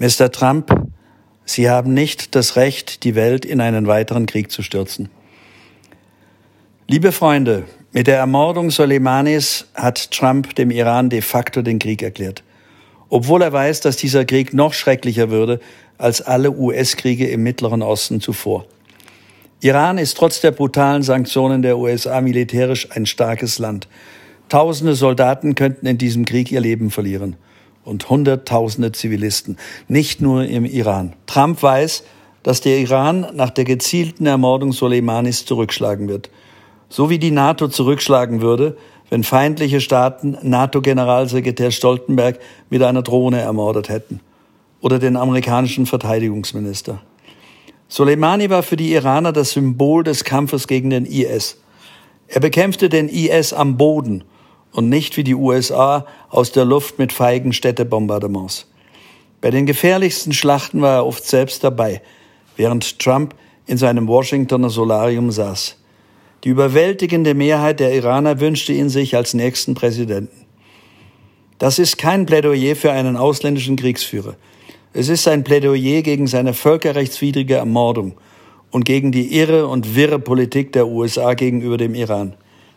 Mr. Trump, Sie haben nicht das Recht, die Welt in einen weiteren Krieg zu stürzen. Liebe Freunde, mit der Ermordung Soleimanis hat Trump dem Iran de facto den Krieg erklärt. Obwohl er weiß, dass dieser Krieg noch schrecklicher würde als alle US-Kriege im Mittleren Osten zuvor. Iran ist trotz der brutalen Sanktionen der USA militärisch ein starkes Land. Tausende Soldaten könnten in diesem Krieg ihr Leben verlieren und Hunderttausende Zivilisten, nicht nur im Iran. Trump weiß, dass der Iran nach der gezielten Ermordung Soleimanis zurückschlagen wird, so wie die NATO zurückschlagen würde, wenn feindliche Staaten NATO-Generalsekretär Stoltenberg mit einer Drohne ermordet hätten oder den amerikanischen Verteidigungsminister. Soleimani war für die Iraner das Symbol des Kampfes gegen den IS. Er bekämpfte den IS am Boden und nicht wie die USA aus der Luft mit feigen Städtebombardements. Bei den gefährlichsten Schlachten war er oft selbst dabei, während Trump in seinem Washingtoner Solarium saß. Die überwältigende Mehrheit der Iraner wünschte ihn sich als nächsten Präsidenten. Das ist kein Plädoyer für einen ausländischen Kriegsführer. Es ist ein Plädoyer gegen seine völkerrechtswidrige Ermordung und gegen die irre und wirre Politik der USA gegenüber dem Iran.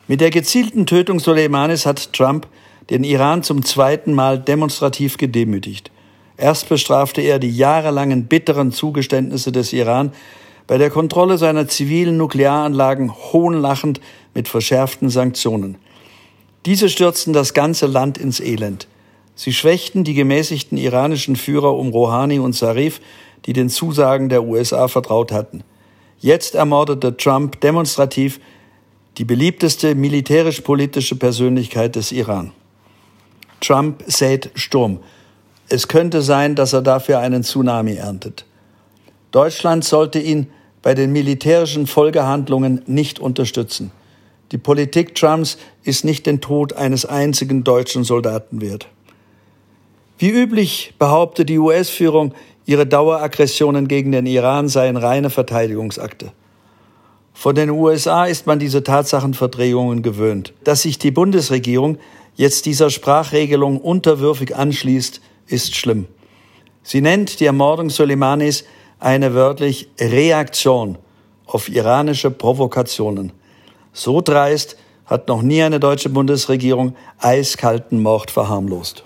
Mit der gezielten Tötung Soleimanis hat Trump den Iran zum zweiten Mal demonstrativ gedemütigt. Erst bestrafte er die jahrelangen bitteren Zugeständnisse des Iran bei der Kontrolle seiner zivilen Nuklearanlagen hohnlachend mit verschärften Sanktionen. Diese stürzten das ganze Land ins Elend. Sie schwächten die gemäßigten iranischen Führer um Rouhani und Zarif, die den Zusagen der USA vertraut hatten. Jetzt ermordete Trump demonstrativ die beliebteste militärisch-politische Persönlichkeit des Iran. Trump sät Sturm. Es könnte sein, dass er dafür einen Tsunami erntet. Deutschland sollte ihn bei den militärischen Folgehandlungen nicht unterstützen. Die Politik Trumps ist nicht den Tod eines einzigen deutschen Soldaten wert. Wie üblich behauptet die US-Führung, ihre Daueraggressionen gegen den Iran seien reine Verteidigungsakte. Von den USA ist man diese Tatsachenverdrehungen gewöhnt. Dass sich die Bundesregierung jetzt dieser Sprachregelung unterwürfig anschließt, ist schlimm. Sie nennt die Ermordung Soleimanis eine wörtlich Reaktion auf iranische Provokationen. So dreist hat noch nie eine deutsche Bundesregierung eiskalten Mord verharmlost.